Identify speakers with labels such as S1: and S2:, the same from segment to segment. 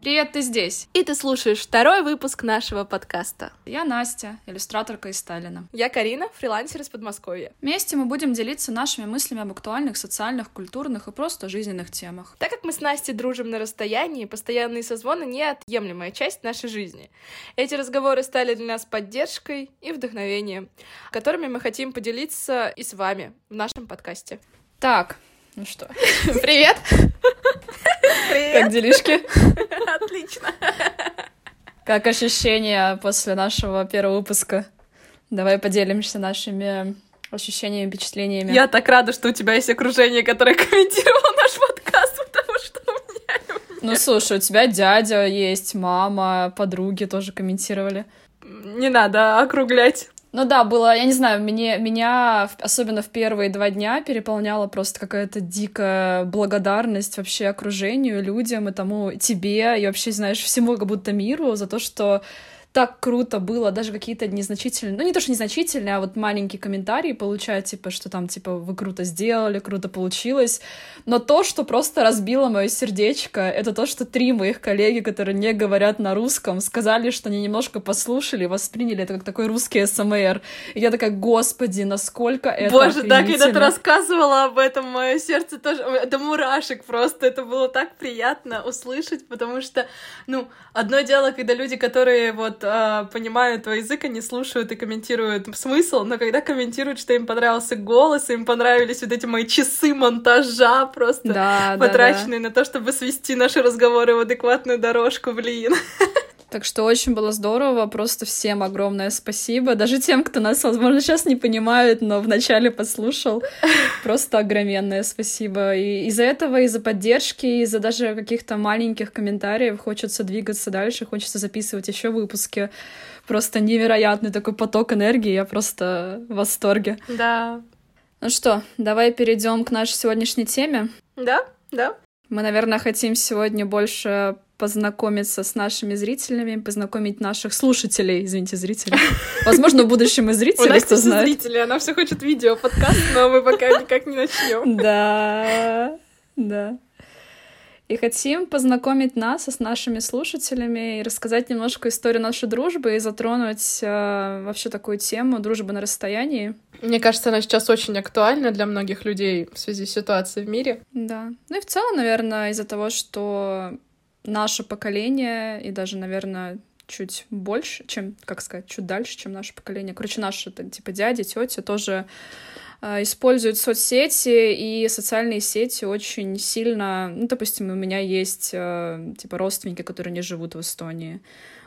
S1: Привет, ты здесь.
S2: И ты слушаешь второй выпуск нашего подкаста.
S1: Я Настя, иллюстраторка из Сталина.
S2: Я Карина, фрилансер из Подмосковья.
S1: Вместе мы будем делиться нашими мыслями об актуальных социальных, культурных и просто жизненных темах.
S2: Так как мы с Настей дружим на расстоянии, постоянные созвоны — неотъемлемая часть нашей жизни. Эти разговоры стали для нас поддержкой и вдохновением, которыми мы хотим поделиться и с вами в нашем подкасте.
S1: Так, ну что, привет!
S2: Привет!
S1: Как делишки?
S2: Отлично!
S1: Как ощущения после нашего первого выпуска? Давай поделимся нашими ощущениями, впечатлениями.
S2: Я так рада, что у тебя есть окружение, которое комментировало наш подкаст, потому что у меня...
S1: Ну, слушай, у тебя дядя есть, мама, подруги тоже комментировали.
S2: Не надо округлять.
S1: Ну да, было, я не знаю, мне, меня, особенно в первые два дня, переполняла просто какая-то дикая благодарность вообще окружению, людям и тому, тебе, и вообще, знаешь, всему как будто миру за то, что так круто было, даже какие-то незначительные, ну не то, что незначительные, а вот маленькие комментарии получать, типа, что там, типа, вы круто сделали, круто получилось, но то, что просто разбило мое сердечко, это то, что три моих коллеги, которые не говорят на русском, сказали, что они немножко послушали, восприняли это как такой русский СМР. И я такая, господи, насколько это
S2: Боже, да, когда ты рассказывала об этом, мое сердце тоже, это мурашек просто, это было так приятно услышать, потому что, ну, одно дело, когда люди, которые вот э, понимают твой язык, они слушают и комментируют смысл, но когда комментируют, что им понравился голос, им понравились вот эти мои часы монтажа просто
S1: да,
S2: потраченные
S1: да, да.
S2: на то, чтобы свести наши разговоры в адекватную дорожку, блин.
S1: Так что очень было здорово, просто всем огромное спасибо. Даже тем, кто нас, возможно, сейчас не понимает, но вначале послушал. Просто огроменное спасибо. И из-за этого, из-за поддержки, из-за даже каких-то маленьких комментариев хочется двигаться дальше, хочется записывать еще выпуски. Просто невероятный такой поток энергии, я просто в восторге.
S2: Да.
S1: Ну что, давай перейдем к нашей сегодняшней теме.
S2: Да, да.
S1: Мы, наверное, хотим сегодня больше познакомиться с нашими зрителями, познакомить наших слушателей, извините, зрителей. Возможно, в будущем и зрители, кто знает.
S2: зрители, она все хочет видео, подкаст, но мы пока никак не начнем.
S1: Да, да. И хотим познакомить нас с нашими слушателями и рассказать немножко историю нашей дружбы и затронуть э, вообще такую тему дружбы на расстоянии.
S2: Мне кажется, она сейчас очень актуальна для многих людей в связи с ситуацией в мире.
S1: Да. Ну и в целом, наверное, из-за того, что наше поколение и даже, наверное, чуть больше, чем, как сказать, чуть дальше, чем наше поколение. Короче, наши, типа, дяди, тети тоже э, используют соцсети, и социальные сети очень сильно... Ну, допустим, у меня есть, э, типа, родственники, которые не живут в Эстонии.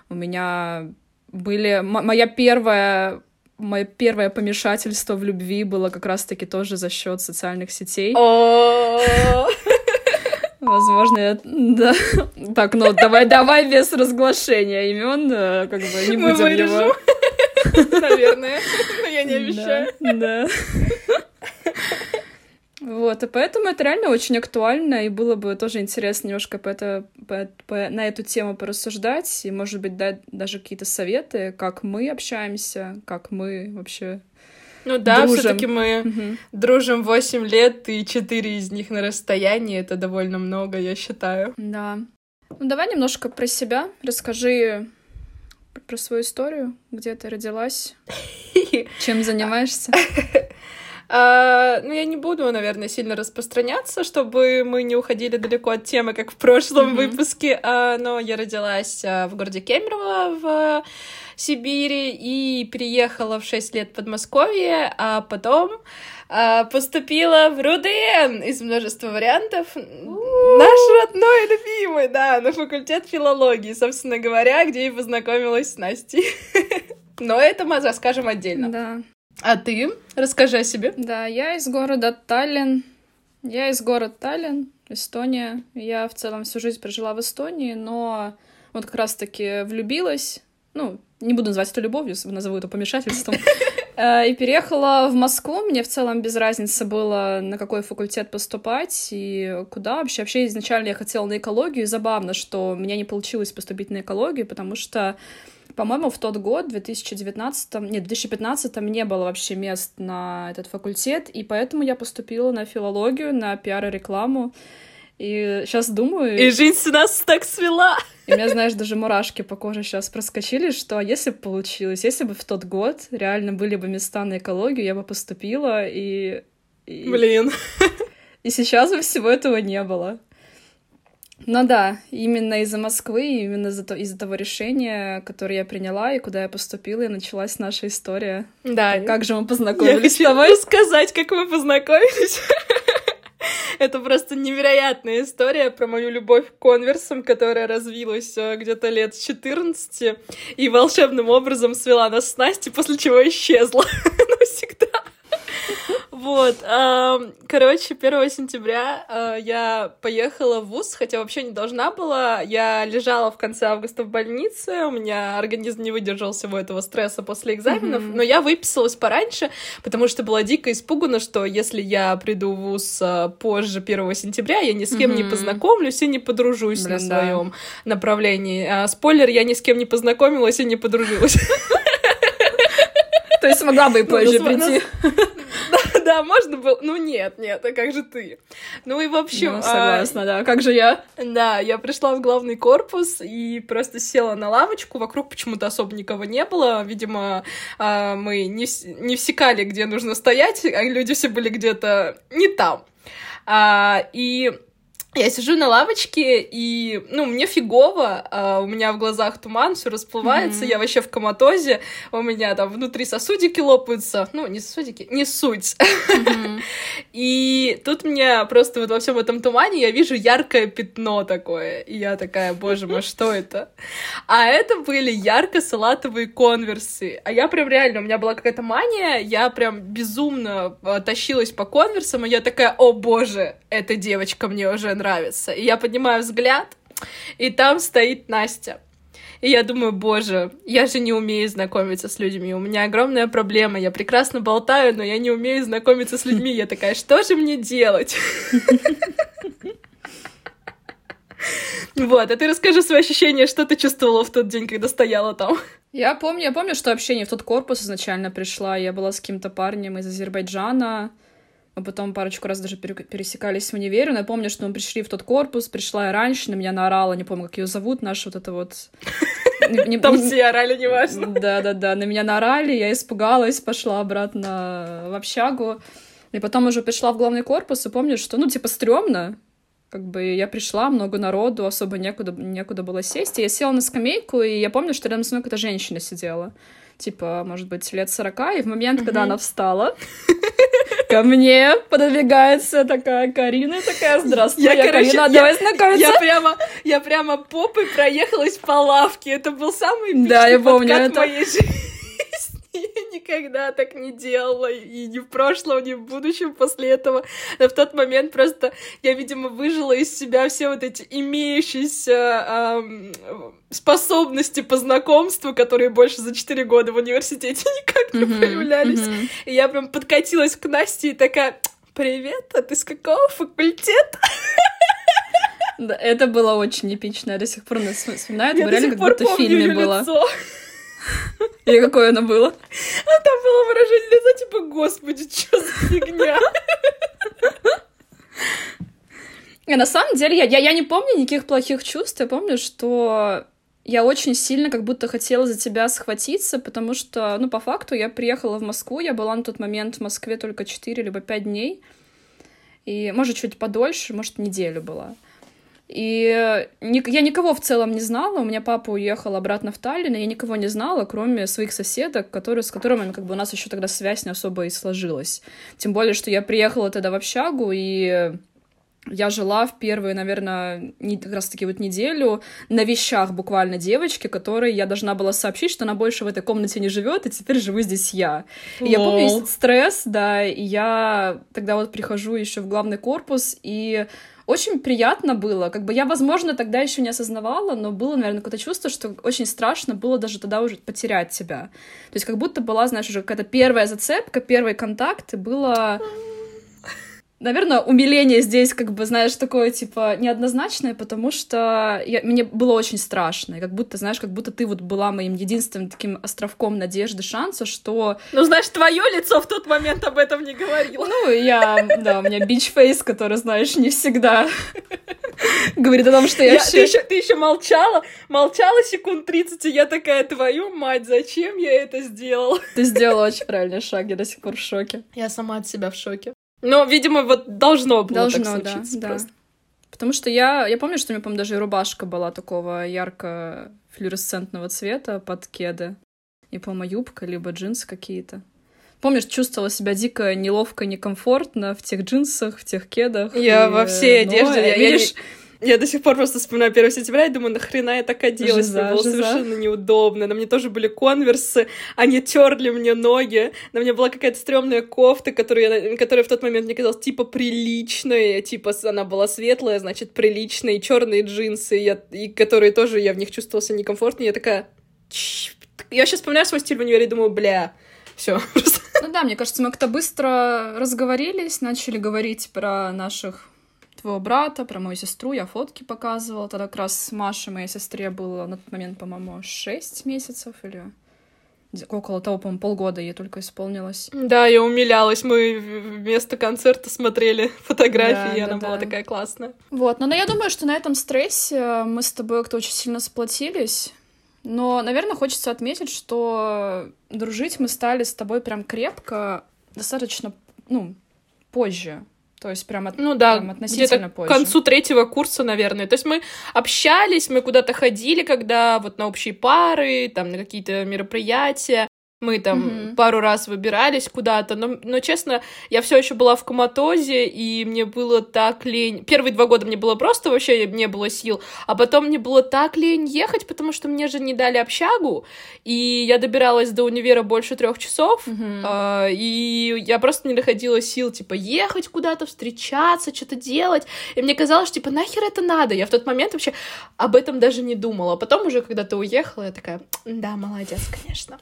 S1: У меня были... Моя первая мое первое помешательство в любви было как раз-таки тоже за счет социальных сетей. Возможно, я... Да. Так, ну давай, давай без разглашения имен, э, как бы не
S2: Мы
S1: будем
S2: вырежем.
S1: его.
S2: Наверное, но я не обещаю.
S1: Да. да. Вот, и поэтому это реально очень актуально, и было бы тоже интересно немножко по это, по, по, на эту тему порассуждать, и, может быть, дать даже какие-то советы, как мы общаемся, как мы вообще
S2: Ну да, все-таки мы
S1: Мгм.
S2: дружим 8 лет, и 4 из них на расстоянии. Это довольно много, я считаю.
S1: Да. Ну, давай немножко про себя. Расскажи про свою историю, где ты родилась, чем занимаешься.
S2: А, ну, я не буду, наверное, сильно распространяться, чтобы мы не уходили далеко от темы, как в прошлом
S1: Мгм.
S2: выпуске. А, но я родилась а, в городе Кемерово в Сибири и переехала в 6 лет в Подмосковье, а потом а, поступила в РУДН из множества вариантов. Наш родной любимый, да, на факультет филологии, собственно говоря, где и познакомилась с Настей. Но это мы расскажем отдельно.
S1: Да.
S2: А ты? Расскажи о себе.
S1: Да, я из города Таллин. Я из города Таллин, Эстония. Я в целом всю жизнь прожила в Эстонии, но вот как раз-таки влюбилась, ну, не буду называть это любовью, назову это помешательством, Э, и переехала в Москву. Мне в целом без разницы было, на какой факультет поступать и куда вообще. Вообще изначально я хотела на экологию, и забавно, что у меня не получилось поступить на экологию, потому что по-моему, в тот год, в 2019, нет, в 2015 не было вообще мест на этот факультет, и поэтому я поступила на филологию, на пиар и рекламу. И сейчас думаю...
S2: И жизнь нас так свела!
S1: И у меня, знаешь, даже мурашки по коже сейчас проскочили, что если бы получилось, если бы в тот год реально были бы места на экологию, я бы поступила, и...
S2: и... Блин.
S1: И сейчас бы всего этого не было. Ну да, именно из-за Москвы, именно из-за, то, из-за того решения, которое я приняла и куда я поступила, и началась наша история.
S2: Да.
S1: Как же мы познакомились
S2: я с тобой? сказать, как мы познакомились. Это просто невероятная история про мою любовь к конверсам, которая развилась э, где-то лет с 14 и волшебным образом свела нас с Настей, после чего исчезла. Вот, короче, 1 сентября э, я поехала в ВУЗ, хотя вообще не должна была. Я лежала в конце августа в больнице, у меня организм не выдержал всего этого стресса после экзаменов, но я выписалась пораньше, потому что была дико испугана, что если я приду в ВУЗ э, позже 1 сентября, я ни с кем не познакомлюсь и не подружусь на своем направлении. А, спойлер, я ни с кем не познакомилась и не подружилась.
S1: То есть могла бы и позже прийти.
S2: Да, можно было. Ну нет, нет, а как же ты? Ну и в общем...
S1: Ну, согласна, да. Как же я?
S2: Да, я пришла в главный корпус и просто села на лавочку. Вокруг почему-то особо никого не было. Видимо, а, мы не, не всекали, где нужно стоять, а люди все были где-то не там. А, и я сижу на лавочке, и, ну, мне фигово, а у меня в глазах туман, все расплывается, mm-hmm. я вообще в коматозе, у меня там внутри сосудики лопаются, ну, не сосудики, не суть. Mm-hmm. и тут мне просто вот во всем этом тумане я вижу яркое пятно такое, и я такая, боже мой, что это? А это были ярко-салатовые конверсы, а я прям реально, у меня была какая-то мания, я прям безумно а, тащилась по конверсам, и я такая, о боже, эта девочка мне уже нравится. И я поднимаю взгляд, и там стоит Настя. И я думаю, боже, я же не умею знакомиться с людьми. У меня огромная проблема. Я прекрасно болтаю, но я не умею знакомиться с людьми. Я такая, что же мне делать? Вот, а ты расскажи свои ощущения, что ты чувствовала в тот день, когда стояла там.
S1: Я помню, я помню, что вообще не в тот корпус изначально пришла. Я была с каким-то парнем из Азербайджана. Мы потом парочку раз даже пересекались в универе, но я помню, что мы пришли в тот корпус, пришла я раньше, на меня наорала, не помню, как ее зовут, наша вот это вот...
S2: Там все орали, неважно.
S1: Да-да-да, на меня наорали, я испугалась, пошла обратно в общагу. И потом уже пришла в главный корпус и помню, что, ну, типа, стрёмно. Как бы я пришла, много народу, особо некуда, некуда было сесть. И я села на скамейку, и я помню, что рядом со мной какая-то женщина сидела. Типа, может быть, лет сорока. И в момент, когда она встала, Ко мне пододвигается такая Карина, такая, здравствуй, я, я короче, Карина, я, давай знакомиться.
S2: Я прямо, я прямо попой проехалась по лавке, это был самый
S1: да, я помню это.
S2: моей жизни. Я никогда так не делала, и ни в прошлом, ни в будущем после этого. Но в тот момент просто я, видимо, выжила из себя все вот эти имеющиеся эм, способности по знакомству, которые больше за 4 года в университете никак не mm-hmm, проявлялись. Mm-hmm. И я прям подкатилась к Насте и такая, привет, а ты с какого факультета?
S1: Да, это было очень эпично, я до сих пор вспоминаю, это реально как будто в фильме было. И какое оно было?
S2: А там было выражение лица, типа, господи, что за фигня?
S1: И на самом деле, я, я, я не помню никаких плохих чувств, я помню, что я очень сильно как будто хотела за тебя схватиться, потому что, ну, по факту, я приехала в Москву, я была на тот момент в Москве только 4 либо 5 дней, и, может, чуть подольше, может, неделю была. И я никого в целом не знала. У меня папа уехал обратно в Таллин, и я никого не знала, кроме своих соседок, которые, с которыми как бы, у нас еще тогда связь не особо и сложилась. Тем более, что я приехала тогда в общагу, и я жила в первую, наверное, не, как раз-таки вот неделю на вещах буквально девочки, которой я должна была сообщить, что она больше в этой комнате не живет, и теперь живу здесь я. И я помню есть стресс, да, и я тогда вот прихожу еще в главный корпус, и очень приятно было. Как бы я, возможно, тогда еще не осознавала, но было, наверное, какое-то чувство, что очень страшно было даже тогда уже потерять себя. То есть как будто была, знаешь, уже какая-то первая зацепка, первый контакт, и было... Наверное, умиление здесь, как бы, знаешь, такое, типа, неоднозначное, потому что я, мне было очень страшно. И как будто, знаешь, как будто ты вот была моим единственным таким островком надежды, шанса, что...
S2: Ну, знаешь, твое лицо в тот момент об этом не говорило.
S1: Ну, я, да, у меня бич-фейс, который, знаешь, не всегда говорит о том, что я, я
S2: вообще... Ты еще, ты еще молчала, молчала секунд 30, и я такая, твою мать, зачем я это сделала?
S1: Ты сделала очень правильный шаг, я до сих пор в шоке.
S2: Я сама от себя в шоке. Но, видимо, вот должно было должно, так случиться да, просто. Да.
S1: Потому что я, я помню, что у меня, по-моему, даже и рубашка была такого ярко-флюоресцентного цвета под кеды. И, по-моему, юбка, либо джинсы какие-то. Помнишь, чувствовала себя дико неловко, некомфортно в тех джинсах, в тех кедах.
S2: Я и... во всей одежде. Но, я, видишь, я я до сих пор просто вспоминаю 1 сентября и думаю, нахрена я так оделась? Жиза, мне было жиза. совершенно неудобно. На мне тоже были конверсы, они терли мне ноги. На мне была какая-то стрёмная кофта, которую я, которая в тот момент мне казалась типа приличная, типа она была светлая, значит, приличная, и черные джинсы, и, я, и которые тоже я в них чувствовала себя некомфортно. Я такая... Я сейчас вспоминаю свой стиль в универе и думаю, бля, все.
S1: Ну да, мне кажется, мы как-то быстро разговорились, начали говорить про наших твоего брата, про мою сестру, я фотки показывала. Тогда как раз Маше, моей сестре, было на тот момент, по-моему, 6 месяцев или около того, по-моему, полгода ей только исполнилось.
S2: Да, я умилялась. Мы вместо концерта смотрели фотографии, да, и она да. была такая классная.
S1: Вот, но, но я думаю, что на этом стрессе мы с тобой как-то очень сильно сплотились. Но, наверное, хочется отметить, что дружить мы стали с тобой прям крепко достаточно, ну, позже. То есть прям, от,
S2: ну, да,
S1: прям относительно позже.
S2: к концу третьего курса, наверное. То есть мы общались, мы куда-то ходили, когда вот на общие пары, там на какие-то мероприятия. Мы там mm-hmm. пару раз выбирались куда-то, но, но честно, я все еще была в коматозе, и мне было так лень. Первые два года мне было просто вообще не было сил, а потом мне было так лень ехать, потому что мне же не дали общагу, и я добиралась до универа больше трех часов, mm-hmm. э, и я просто не находила сил, типа, ехать куда-то, встречаться, что-то делать. И мне казалось, что, типа, нахер это надо? Я в тот момент вообще об этом даже не думала. А потом уже, когда ты уехала, я такая, да, молодец, конечно.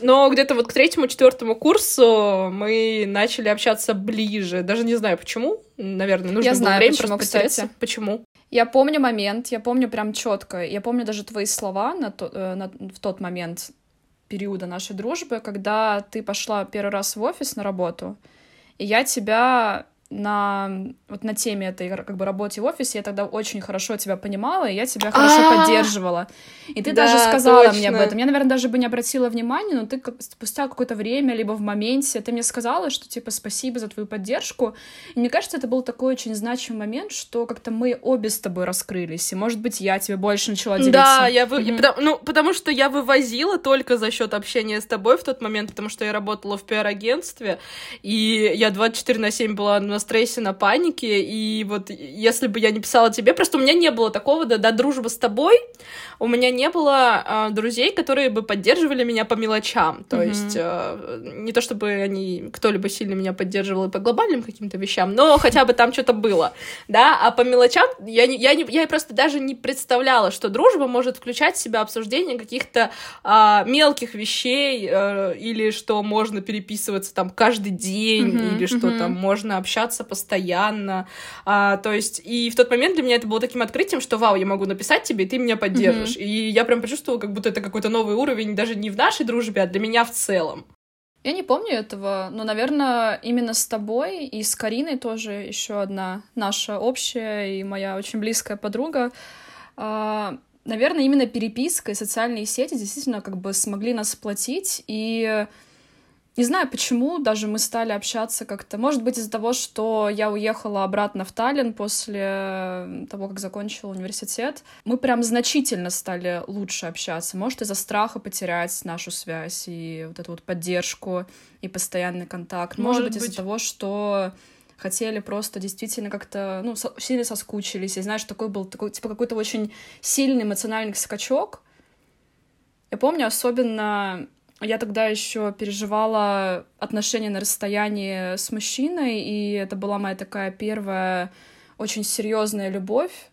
S2: Но где-то вот к третьему-четвертому курсу мы начали общаться ближе. Даже не знаю почему. Наверное, нужно
S1: я
S2: было
S1: знаю,
S2: время
S1: почему,
S2: просто
S1: кстати.
S2: Почему?
S1: Я помню момент, я помню прям четко. Я помню даже твои слова на то, э, на, в тот момент периода нашей дружбы, когда ты пошла первый раз в офис на работу, и я тебя на вот на теме этой как бы работе в офисе я тогда очень хорошо тебя понимала и я тебя хорошо А-а-а! поддерживала и ты да, даже сказала точно. мне об этом я наверное даже бы не обратила внимания но ты как, спустя какое-то время либо в моменте ты мне сказала что типа спасибо за твою поддержку и мне кажется это был такой очень значимый момент что как-то мы обе с тобой раскрылись и может быть я тебе больше начала делиться
S2: да я вы... mm-hmm. потому, ну потому что я вывозила только за счет общения с тобой в тот момент потому что я работала в пиар-агентстве и я 24 на 7 была на стрессе, на панике, и вот если бы я не писала тебе, просто у меня не было такого, да, да, дружба с тобой, у меня не было э, друзей, которые бы поддерживали меня по мелочам, то mm-hmm. есть э, не то чтобы они, кто-либо сильно меня поддерживал по глобальным каким-то вещам, но хотя бы там что-то было, да, а по мелочам я, не, я, не, я просто даже не представляла, что дружба может включать в себя обсуждение каких-то э, мелких вещей, э, или что можно переписываться там каждый день, mm-hmm. или что mm-hmm. там можно общаться общаться постоянно. А, то есть, и в тот момент для меня это было таким открытием, что вау, я могу написать тебе, и ты меня поддержишь. Mm-hmm. И я прям почувствовала, как будто это какой-то новый уровень, даже не в нашей дружбе, а для меня в целом.
S1: Я не помню этого, но, наверное, именно с тобой и с Кариной тоже еще одна наша общая и моя очень близкая подруга. А, наверное, именно переписка и социальные сети действительно как бы смогли нас сплотить и не знаю, почему даже мы стали общаться как-то. Может быть, из-за того, что я уехала обратно в Таллин после того, как закончила университет. Мы прям значительно стали лучше общаться. Может, из-за страха потерять нашу связь и вот эту вот поддержку и постоянный контакт. Может, Может быть, из-за того, что хотели просто действительно как-то, ну, со- сильно соскучились. И знаешь, такой был такой, типа, какой-то очень сильный эмоциональный скачок. Я помню особенно я тогда еще переживала отношения на расстоянии с мужчиной, и это была моя такая первая очень серьезная любовь.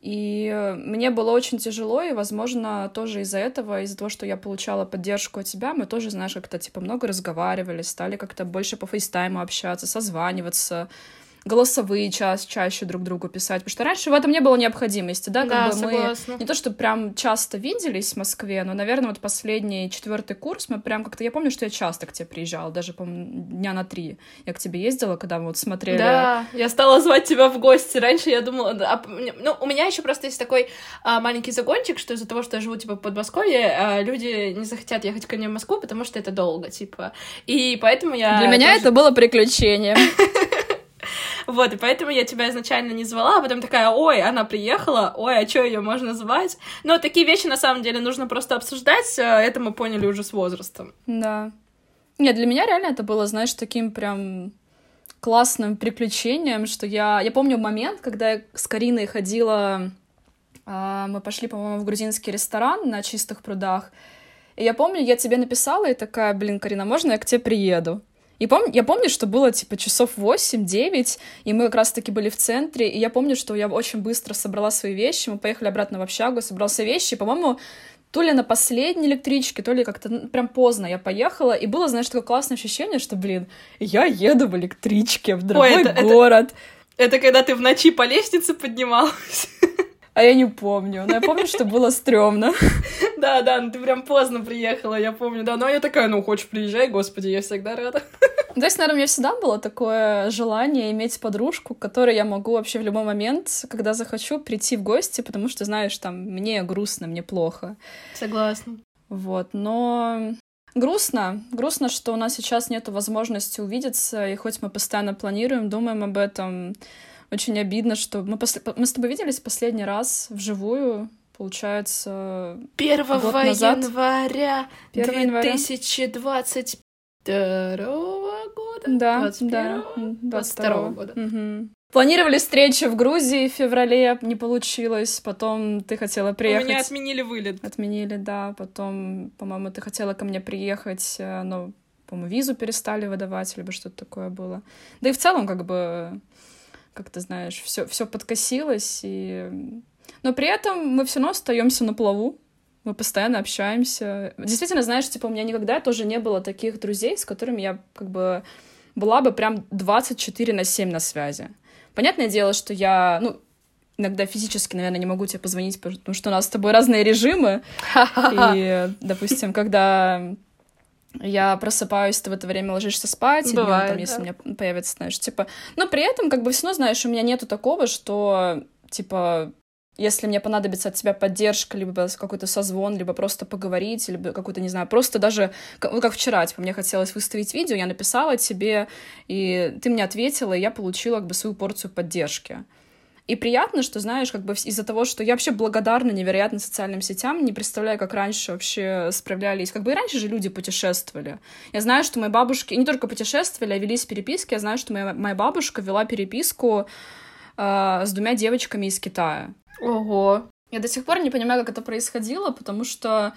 S1: И мне было очень тяжело, и, возможно, тоже из-за этого, из-за того, что я получала поддержку от тебя, мы тоже, знаешь, как-то, типа, много разговаривали, стали как-то больше по фейстайму общаться, созваниваться, голосовые час чаще друг другу писать, потому что раньше в этом не было необходимости, да, как
S2: Да,
S1: бы
S2: согласна.
S1: мы не то, что прям часто виделись в Москве, но, наверное, вот последний четвертый курс мы прям как-то, я помню, что я часто к тебе приезжала, даже, по дня на три я к тебе ездила, когда мы вот смотрели.
S2: Да, я стала звать тебя в гости. Раньше я думала... а ну, у меня еще просто есть такой а, маленький загончик, что из-за того, что я живу, типа, в Подмосковье, а, люди не захотят ехать ко мне в Москву, потому что это долго, типа. И поэтому я...
S1: Для меня
S2: тоже-
S1: это было приключение.
S2: Вот, и поэтому я тебя изначально не звала, а потом такая, ой, она приехала, ой, а что ее можно звать? Но такие вещи, на самом деле, нужно просто обсуждать, а, это мы поняли уже с возрастом.
S1: Да. Нет, для меня реально это было, знаешь, таким прям классным приключением, что я... Я помню момент, когда я с Кариной ходила... а, Мы пошли, по-моему, в грузинский ресторан на чистых прудах. И я помню, я тебе написала и такая, блин, Карина, можно я к тебе приеду? И пом... я помню, что было типа часов 8-9, и мы как раз-таки были в центре, и я помню, что я очень быстро собрала свои вещи, мы поехали обратно в общагу, собрала все вещи, и, по-моему, то ли на последней электричке, то ли как-то ну, прям поздно я поехала, и было, знаешь, такое классное ощущение, что, блин, я еду в электричке в другой
S2: это- это-
S1: город,
S2: Это когда ты в ночи по лестнице поднималась.
S1: а я не помню, но я помню, что было стрёмно.
S2: Да, да, ну ты прям поздно приехала, я помню, да. Но я такая, ну, хочешь, приезжай, господи, я всегда рада.
S1: То есть, наверное, у меня всегда было такое желание иметь подружку, к которой я могу вообще в любой момент, когда захочу, прийти в гости, потому что, знаешь, там, мне грустно, мне плохо.
S2: Согласна.
S1: Вот, но грустно. Грустно, что у нас сейчас нет возможности увидеться, и хоть мы постоянно планируем, думаем об этом, очень обидно, что мы, после... мы с тобой виделись последний раз вживую, получается,
S2: 1
S1: Год назад.
S2: января
S1: 1 января.
S2: 2022 года?
S1: Да,
S2: 21?
S1: да, м,
S2: 22 года.
S1: Мгм. Планировали встречу в Грузии в феврале, не получилось. Потом ты хотела
S2: У
S1: приехать.
S2: меня отменили вылет.
S1: Отменили, да. Потом, по-моему, ты хотела ко мне приехать, э, но, по-моему, визу перестали выдавать, либо что-то такое было. Да и в целом, как бы, как ты знаешь, все, все подкосилось. И... Но при этом мы все равно остаемся на плаву. Мы постоянно общаемся. Действительно, знаешь, типа, у меня никогда тоже не было таких друзей, с которыми я как бы была бы прям 24 на 7 на связи. Понятное дело, что я, ну, иногда физически, наверное, не могу тебе позвонить, потому что у нас с тобой разные режимы. И, допустим, когда я просыпаюсь, ты в это время ложишься спать, и днём,
S2: Бывает,
S1: там, если
S2: да.
S1: у меня появится, знаешь, типа... Но при этом, как бы, все равно, знаешь, у меня нету такого, что, типа, если мне понадобится от тебя поддержка, либо какой-то созвон, либо просто поговорить, либо какой-то, не знаю, просто даже, ну, как вчера, типа, мне хотелось выставить видео, я написала тебе, и ты мне ответила, и я получила, как бы, свою порцию поддержки. И приятно, что, знаешь, как бы из-за того, что я вообще благодарна невероятно социальным сетям, не представляю, как раньше вообще справлялись. Как бы и раньше же люди путешествовали. Я знаю, что мои бабушки не только путешествовали, а велись переписки. Я знаю, что моя, моя бабушка вела переписку э, с двумя девочками из Китая.
S2: Ого.
S1: Я до сих пор не понимаю, как это происходило, потому что,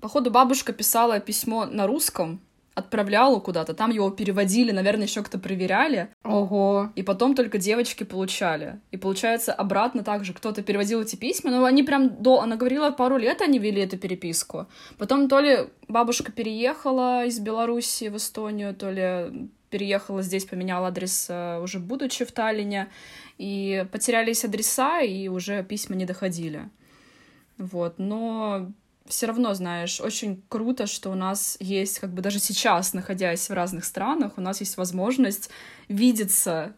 S1: походу, бабушка писала письмо на русском, отправляла куда-то, там его переводили, наверное, еще кто-то проверяли,
S2: Ого.
S1: и потом только девочки получали. И получается, обратно также кто-то переводил эти письма, но они прям до... Она говорила, пару лет они вели эту переписку. Потом то ли бабушка переехала из Беларуси в Эстонию, то ли переехала здесь, поменяла адрес э, уже будучи в Таллине, и потерялись адреса, и уже письма не доходили. Вот, но все равно, знаешь, очень круто, что у нас есть, как бы даже сейчас, находясь в разных странах, у нас есть возможность видеться.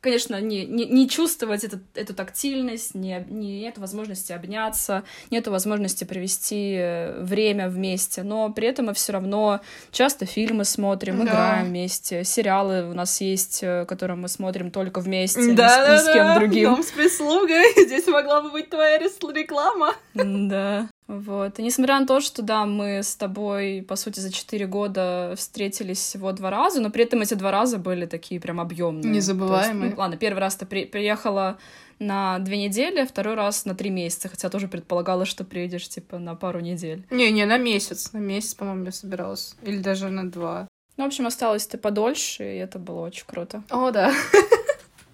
S1: Конечно, не, не, не чувствовать этот, эту тактильность, не, не, нет возможности обняться, нет возможности провести э, время вместе, но при этом мы все равно часто фильмы смотрим,
S2: Да.
S1: играем вместе, сериалы у нас есть, э, которые мы смотрим только вместе, ни с-
S2: Да,
S1: ни с кем другим.
S2: Дом с прислугой. Здесь могла бы быть твоя реклама.
S1: Да, вот. И несмотря на то, что, да, мы с тобой, по сути, за четыре года встретились всего два раза, но при этом эти два раза были такие прям объемные.
S2: Незабываемые.
S1: ну, ладно, первый раз ты при- приехала на две недели, второй раз на три месяца, хотя тоже предполагала, что приедешь, типа, на пару недель.
S2: Не-не, на месяц. На месяц, по-моему, я собиралась. Или даже на два.
S1: Ну, в общем, осталось ты подольше, и это было очень круто.
S2: О, да.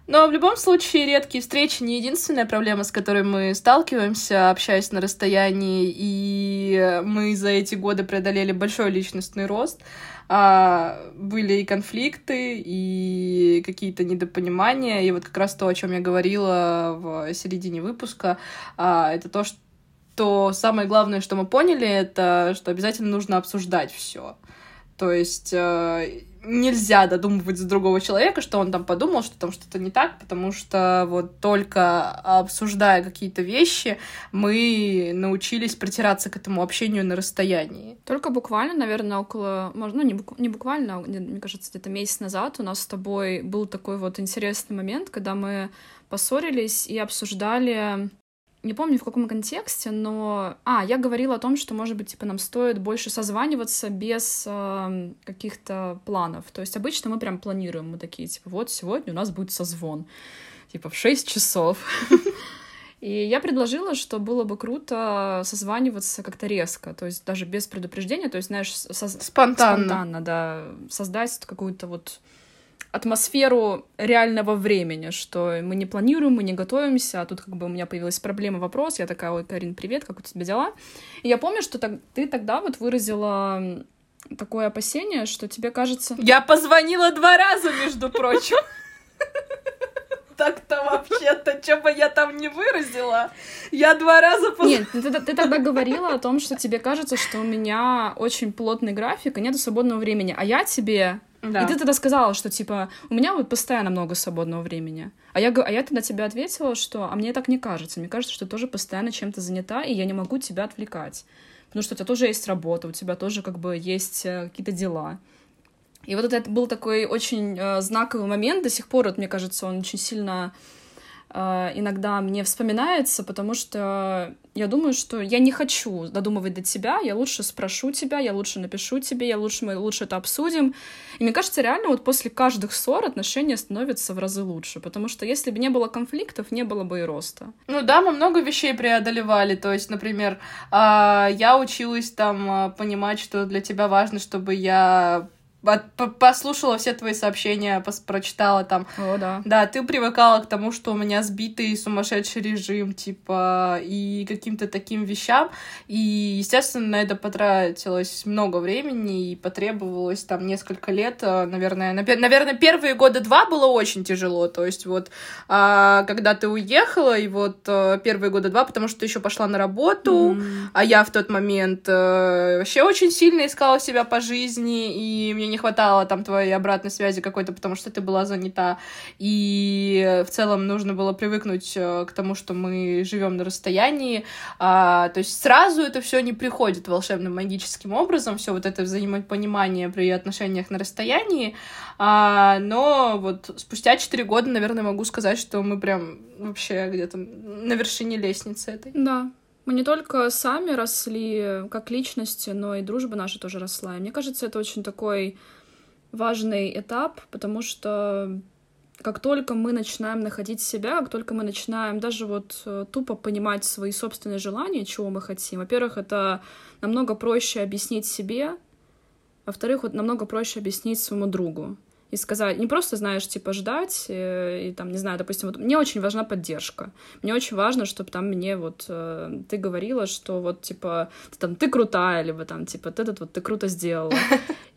S2: Но в любом случае редкие встречи не единственная проблема, с которой мы сталкиваемся, общаясь на расстоянии, и мы за эти годы преодолели большой личностный рост. А, были и конфликты, и какие-то недопонимания, и вот как раз то, о чем я говорила в середине выпуска, а, это то, что самое главное, что мы поняли, это что обязательно нужно обсуждать все. То есть э, нельзя додумывать за другого человека, что он там подумал, что там что-то не так, потому что вот только обсуждая какие-то вещи, мы научились протираться к этому общению на расстоянии.
S1: Только буквально, наверное, около, ну, не, бук, не буквально, а мне кажется, где-то месяц назад у нас с тобой был такой вот интересный момент, когда мы поссорились и обсуждали не помню в каком контексте, но... А, я говорила о том, что, может быть, типа, нам стоит больше созваниваться без э, каких-то планов. То есть обычно мы прям планируем, мы такие, типа, вот сегодня у нас будет созвон, типа, в 6 часов. И я предложила, что было бы круто созваниваться как-то резко, то есть даже без предупреждения, то есть, знаешь, со...
S2: спонтанно.
S1: спонтанно, да, создать какую-то вот атмосферу реального времени, что мы не планируем, мы не готовимся, а тут как бы у меня появилась проблема, вопрос, я такая, ой, Карин, привет, как у тебя дела? И я помню, что так, ты тогда вот выразила такое опасение, что тебе кажется...
S2: Я позвонила два раза, между прочим. Так-то вообще-то, что бы я там не выразила, я два раза...
S1: Нет, ты, ты тогда говорила о том, что тебе кажется, что у меня очень плотный график и нет свободного времени, а я тебе да. И ты тогда сказала, что, типа, у меня вот постоянно много свободного времени. А я, а я тогда тебе ответила, что, а мне так не кажется. Мне кажется, что ты тоже постоянно чем-то занята, и я не могу тебя отвлекать. Потому что у тебя тоже есть работа, у тебя тоже, как бы, есть э, какие-то дела. И вот это был такой очень э, знаковый момент. До сих пор, вот, мне кажется, он очень сильно иногда мне вспоминается, потому что я думаю, что я не хочу додумывать до тебя, я лучше спрошу тебя, я лучше напишу тебе, я лучше, мы лучше это обсудим. И мне кажется, реально вот после каждых ссор отношения становятся в разы лучше, потому что если бы не было конфликтов, не было бы и роста.
S2: Ну да, мы много вещей преодолевали, то есть, например, а, я училась там а, понимать, что для тебя важно, чтобы я послушала все твои сообщения, прочитала там.
S1: О, да.
S2: Да, ты привыкала к тому, что у меня сбитый сумасшедший режим, типа, и каким-то таким вещам. И, естественно, на это потратилось много времени и потребовалось там несколько лет, э, наверное. Наверное, первые года два было очень тяжело. То есть вот, а, когда ты уехала, и вот э, первые года два, потому что ты еще пошла на работу, mm. а я в тот момент э, вообще очень сильно искала себя по жизни, и мне не не хватало там твоей обратной связи какой-то, потому что ты была занята, и в целом нужно было привыкнуть э, к тому, что мы живем на расстоянии, а, то есть сразу это все не приходит волшебным магическим образом, все вот это взаимопонимание при отношениях на расстоянии, а, но вот спустя четыре года, наверное, могу сказать, что мы прям вообще где-то на вершине лестницы этой.
S1: Да, мы не только сами росли как личности, но и дружба наша тоже росла. И мне кажется, это очень такой важный этап, потому что как только мы начинаем находить себя, как только мы начинаем даже вот э, тупо понимать свои собственные желания, чего мы хотим, во-первых, это намного проще объяснить себе, во-вторых, вот намного проще объяснить своему другу и сказать, не просто, знаешь, типа, ждать, э, и там, не знаю, допустим, вот мне очень важна поддержка. Мне очень важно, чтобы там мне вот э, ты говорила, что вот, типа, ты, там, ты крутая, либо там, типа, ты этот вот, ты круто сделала.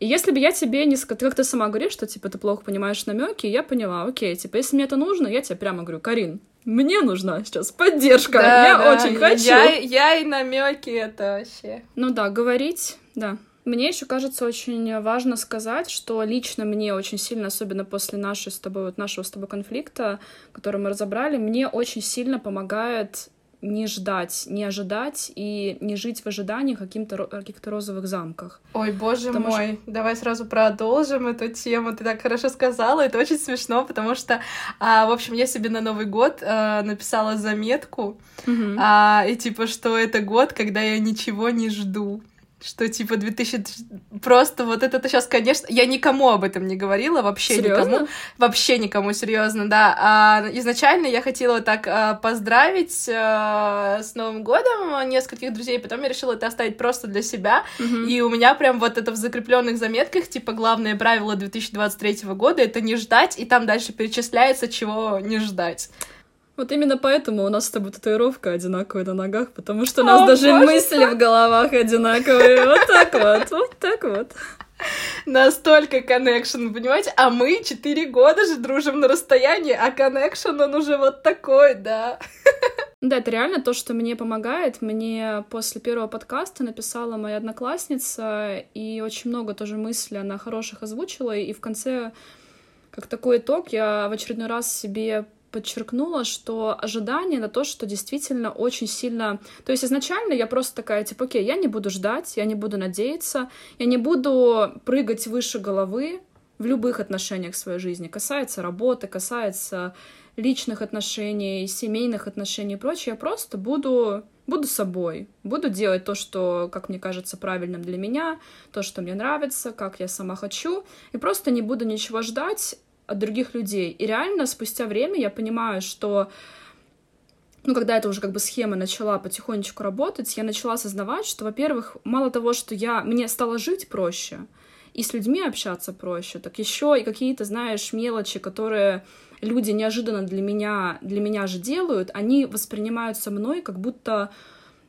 S1: И если бы я тебе не сказала, как ты сама говоришь, что, типа, ты плохо понимаешь намеки, я поняла, окей, типа, если мне это нужно, я тебе прямо говорю, Карин, мне нужна сейчас поддержка, да, я да, очень хочу.
S2: Я, я и намеки это вообще.
S1: Ну да, говорить, да. Мне еще кажется очень важно сказать, что лично мне очень сильно, особенно после нашей с тобой, вот нашего с тобой конфликта, который мы разобрали, мне очень сильно помогает не ждать, не ожидать и не жить в ожидании каким-то каких-то розовых замках.
S2: Ой, боже потому мой, что... давай сразу продолжим эту тему. Ты так хорошо сказала, это очень смешно, потому что, а, в общем, я себе на Новый год а, написала заметку,
S1: угу.
S2: а, и типа, что это год, когда я ничего не жду. Что типа 2000 просто вот это сейчас, конечно, я никому об этом не говорила, вообще
S1: Серьезно?
S2: никому, вообще никому, серьезно, да. А изначально я хотела так а, поздравить а, с Новым годом нескольких друзей, потом я решила это оставить просто для себя,
S1: Мгм.
S2: и у меня прям вот это в закрепленных заметках, типа, главное правило 2023 года — это не ждать, и там дальше перечисляется, чего не ждать.
S1: Вот именно поэтому у нас с тобой татуировка одинаковая на ногах, потому что у
S2: О,
S1: нас даже
S2: боже,
S1: мысли в головах одинаковые. Вот так вот, вот так вот.
S2: Настолько коннекшн, понимаете? А мы четыре года же дружим на расстоянии, а коннекшн, он уже вот такой, да.
S1: Да, это реально то, что мне помогает. Мне после первого подкаста написала моя одноклассница, и очень много тоже мыслей она хороших озвучила, и в конце, как такой итог, я в очередной раз себе подчеркнула, что ожидание на то, что действительно очень сильно... То есть изначально я просто такая, типа, окей, я не буду ждать, я не буду надеяться, я не буду прыгать выше головы в любых отношениях своей жизни. Касается работы, касается личных отношений, семейных отношений и прочее. Я просто буду, буду собой, буду делать то, что, как мне кажется, правильным для меня, то, что мне нравится, как я сама хочу, и просто не буду ничего ждать от других людей. И реально спустя время я понимаю, что ну, когда эта уже как бы схема начала потихонечку работать, я начала осознавать, что, во-первых, мало того, что я, мне стало жить проще, и с людьми общаться проще, так еще и какие-то, знаешь, мелочи, которые люди неожиданно для меня, для меня же делают, они воспринимаются мной как будто,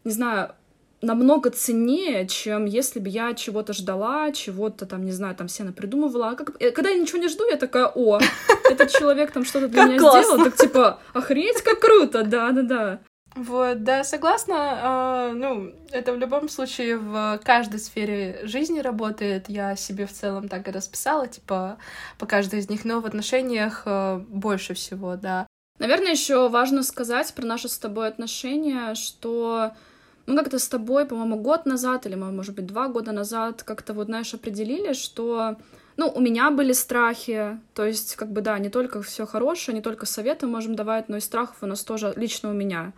S1: не знаю, намного ценнее, чем если бы я чего-то ждала, чего-то там, не знаю, там все придумывала. А как... э, Когда я ничего не жду, я такая, о, этот человек там что-то для меня сделал, так типа, охренеть, как круто, да-да-да.
S2: Вот, да, согласна. а, ну, это в любом случае в каждой сфере жизни работает. Я себе в целом так и расписала, типа, по каждой из них, но в отношениях а, больше всего, да.
S1: Наверное, еще важно сказать про наши с тобой отношения, что мы как-то с тобой, по-моему, год назад или, может быть, два года назад как-то вот, знаешь, определили, что ну, у меня были страхи, то есть, как бы, да, не только все хорошее, не только советы можем давать, но и страхов у нас тоже лично у меня.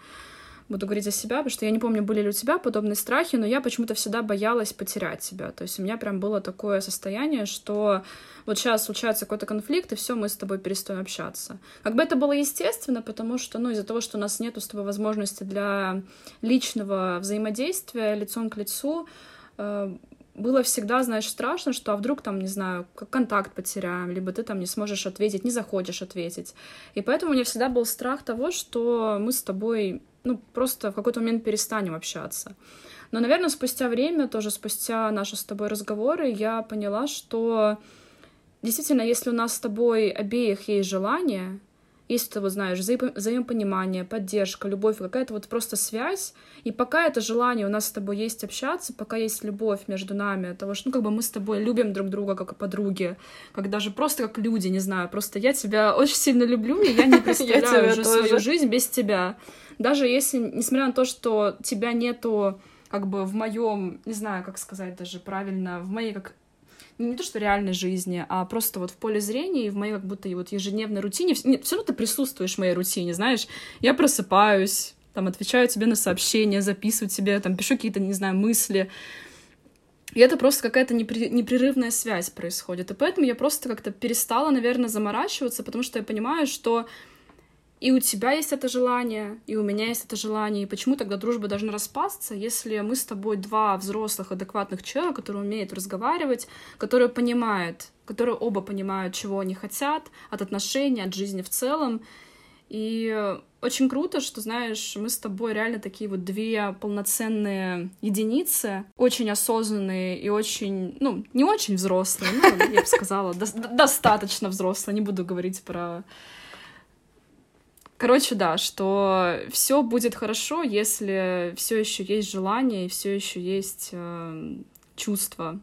S1: Буду говорить за себя, потому что я не помню, были ли у тебя подобные страхи, но я почему-то всегда боялась потерять себя. То есть у меня прям было такое состояние, что вот сейчас случается какой-то конфликт, и все, мы с тобой перестаем общаться. Как бы это было естественно, потому что, ну, из-за того, что у нас нету с тобой возможности для личного взаимодействия лицом к лицу, э, было всегда, знаешь, страшно, что а вдруг там, не знаю, контакт потеряем, либо ты там не сможешь ответить, не захочешь ответить. И поэтому у меня всегда был страх того, что мы с тобой, ну, просто в какой-то момент перестанем общаться. Но, наверное, спустя время, тоже спустя наши с тобой разговоры, я поняла, что действительно, если у нас с тобой обеих есть желание, есть это, вот знаешь, взаим- взаимопонимание, поддержка, любовь, какая-то вот просто связь, и пока это желание у нас с тобой есть общаться, пока есть любовь между нами, того, что, ну, как бы мы с тобой любим друг друга как подруги, как даже просто как люди, не знаю, просто я тебя очень сильно люблю, и я не представляю уже свою жизнь без тебя. Даже если, несмотря на то, что тебя нету как бы в моем, не знаю, как сказать даже правильно, в моей как не то что реальной жизни, а просто вот в поле зрения и в моей как будто и вот ежедневной рутине. Все равно ты присутствуешь в моей рутине, знаешь. Я просыпаюсь, там, отвечаю тебе на сообщения, записываю тебе, там, пишу какие-то, не знаю, мысли. И это просто какая-то непрерывная связь происходит. И поэтому я просто как-то перестала, наверное, заморачиваться, потому что я понимаю, что и у тебя есть это желание, и у меня есть это желание. И почему тогда дружба должна распасться, если мы с тобой два взрослых, адекватных человека, которые умеют разговаривать, которые понимают, которые оба понимают, чего они хотят от отношений, от жизни в целом. И очень круто, что, знаешь, мы с тобой реально такие вот две полноценные единицы, очень осознанные и очень, ну, не очень взрослые, ну, я бы сказала, до- достаточно взрослые, не буду говорить про Короче, да, что все будет хорошо, если все еще есть желание и все еще есть э, чувство.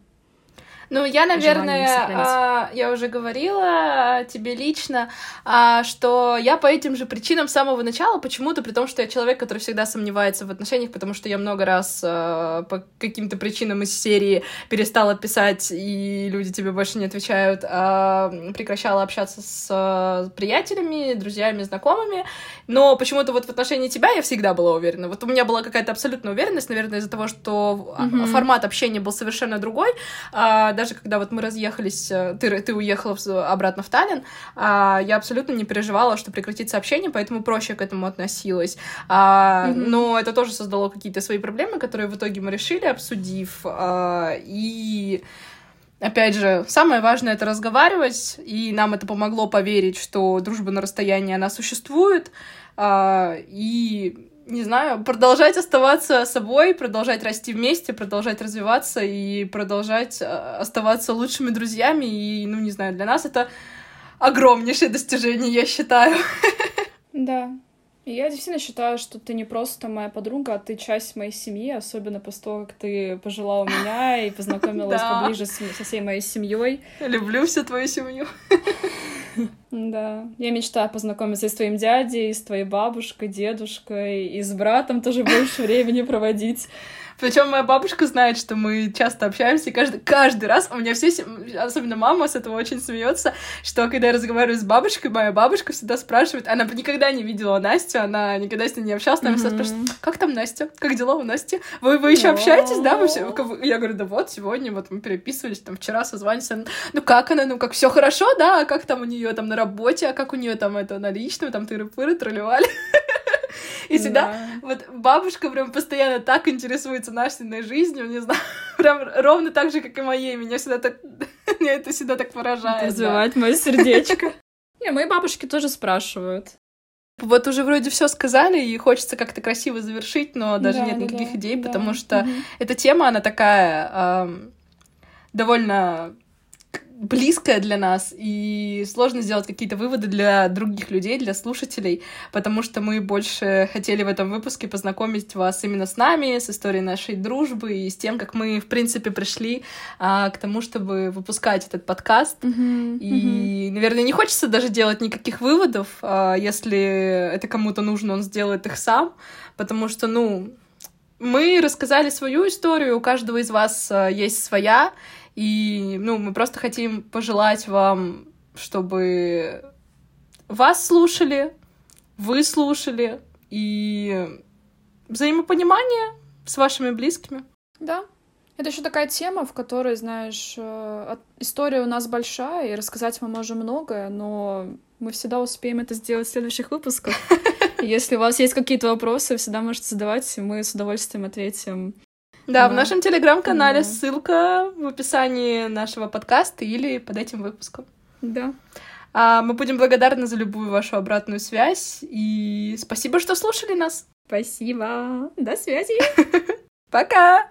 S2: Ну, я, наверное, а, я уже говорила тебе лично, а, что я по этим же причинам с самого начала почему-то, при том, что я человек, который всегда сомневается в отношениях, потому что я много раз а, по каким-то причинам из серии перестала писать, и люди тебе больше не отвечают, а прекращала общаться с приятелями, друзьями, знакомыми, но почему-то вот в отношении тебя я всегда была уверена. Вот у меня была какая-то абсолютная уверенность, наверное, из-за того, что mm-hmm. формат общения был совершенно другой, а, даже когда вот мы разъехались, э, ты, ты уехала обратно в Таллин, а, я абсолютно не переживала, что прекратится общение, поэтому проще к этому относилась. А, mm-hmm. Но это тоже создало какие-то свои проблемы, которые в итоге мы решили, обсудив. А, и Опять же, самое важное — это разговаривать, и нам это помогло поверить, что дружба на расстоянии, она существует, а, и не знаю, продолжать оставаться собой, продолжать расти вместе, продолжать развиваться и продолжать а, оставаться лучшими друзьями. И, ну, не знаю, для нас это огромнейшее достижение, я считаю.
S1: Да. И я действительно считаю, что ты не просто моя подруга, а ты часть моей семьи, особенно после того, как ты пожила у меня и познакомилась поближе со всей моей семьей.
S2: Люблю всю твою семью.
S1: Да. Я мечтаю познакомиться с твоим дядей, с твоей бабушкой, дедушкой, и с братом тоже больше времени проводить.
S2: Причем моя бабушка знает, что мы часто общаемся, и каждый, каждый раз у меня все, особенно мама с этого очень смеется, что когда я разговариваю с бабушкой, моя бабушка всегда спрашивает, она никогда не видела Настю, она никогда с ней не общалась, она всегда спрашивает, как там Настя, как дела у Насти, вы, вы еще общаетесь, да? Вы все... Я говорю, да вот, сегодня вот мы переписывались, там вчера созванивались, ну как она, ну как все хорошо, да, а как там у нее там на работе, а как у нее там это на личном, там тыры-пыры, тролливали. И всегда вот бабушка прям постоянно так интересуется Настиной жизнью, не знаю, прям ровно так же, как и моей. Меня всегда так... Меня это всегда так поражает.
S1: Развивает мое сердечко. Не, мои бабушки тоже спрашивают.
S2: Вот уже вроде все сказали, и хочется как-то красиво завершить, но даже да, нет да, никаких да, идей, да. потому что угу. эта тема, она такая э, довольно близкое для нас, и сложно сделать какие-то выводы для других людей, для слушателей, потому что мы больше хотели в этом выпуске познакомить вас именно с нами, с историей нашей дружбы и с тем, как мы, в принципе, пришли а, к тому, чтобы выпускать этот подкаст. Mm-hmm. И, mm-hmm. наверное, не хочется даже делать никаких выводов, а, если это кому-то нужно, он сделает их сам, потому что, ну, мы рассказали свою историю, у каждого из вас а, есть своя, и, ну, мы просто хотим пожелать вам, чтобы вас слушали, вы слушали, и взаимопонимание с вашими близкими.
S1: Да. Это еще такая тема, в которой, знаешь, э, история у нас большая, и рассказать мы можем многое, но мы всегда успеем это сделать в следующих выпусках. Если у вас есть какие-то вопросы, всегда можете задавать, и мы с удовольствием ответим
S2: да, в нашем телеграм-канале ссылка в описании нашего подкаста или под этим выпуском.
S1: Да.
S2: А, мы будем благодарны за любую вашу обратную связь. И спасибо, что слушали нас.
S1: Спасибо. До связи.
S2: Пока.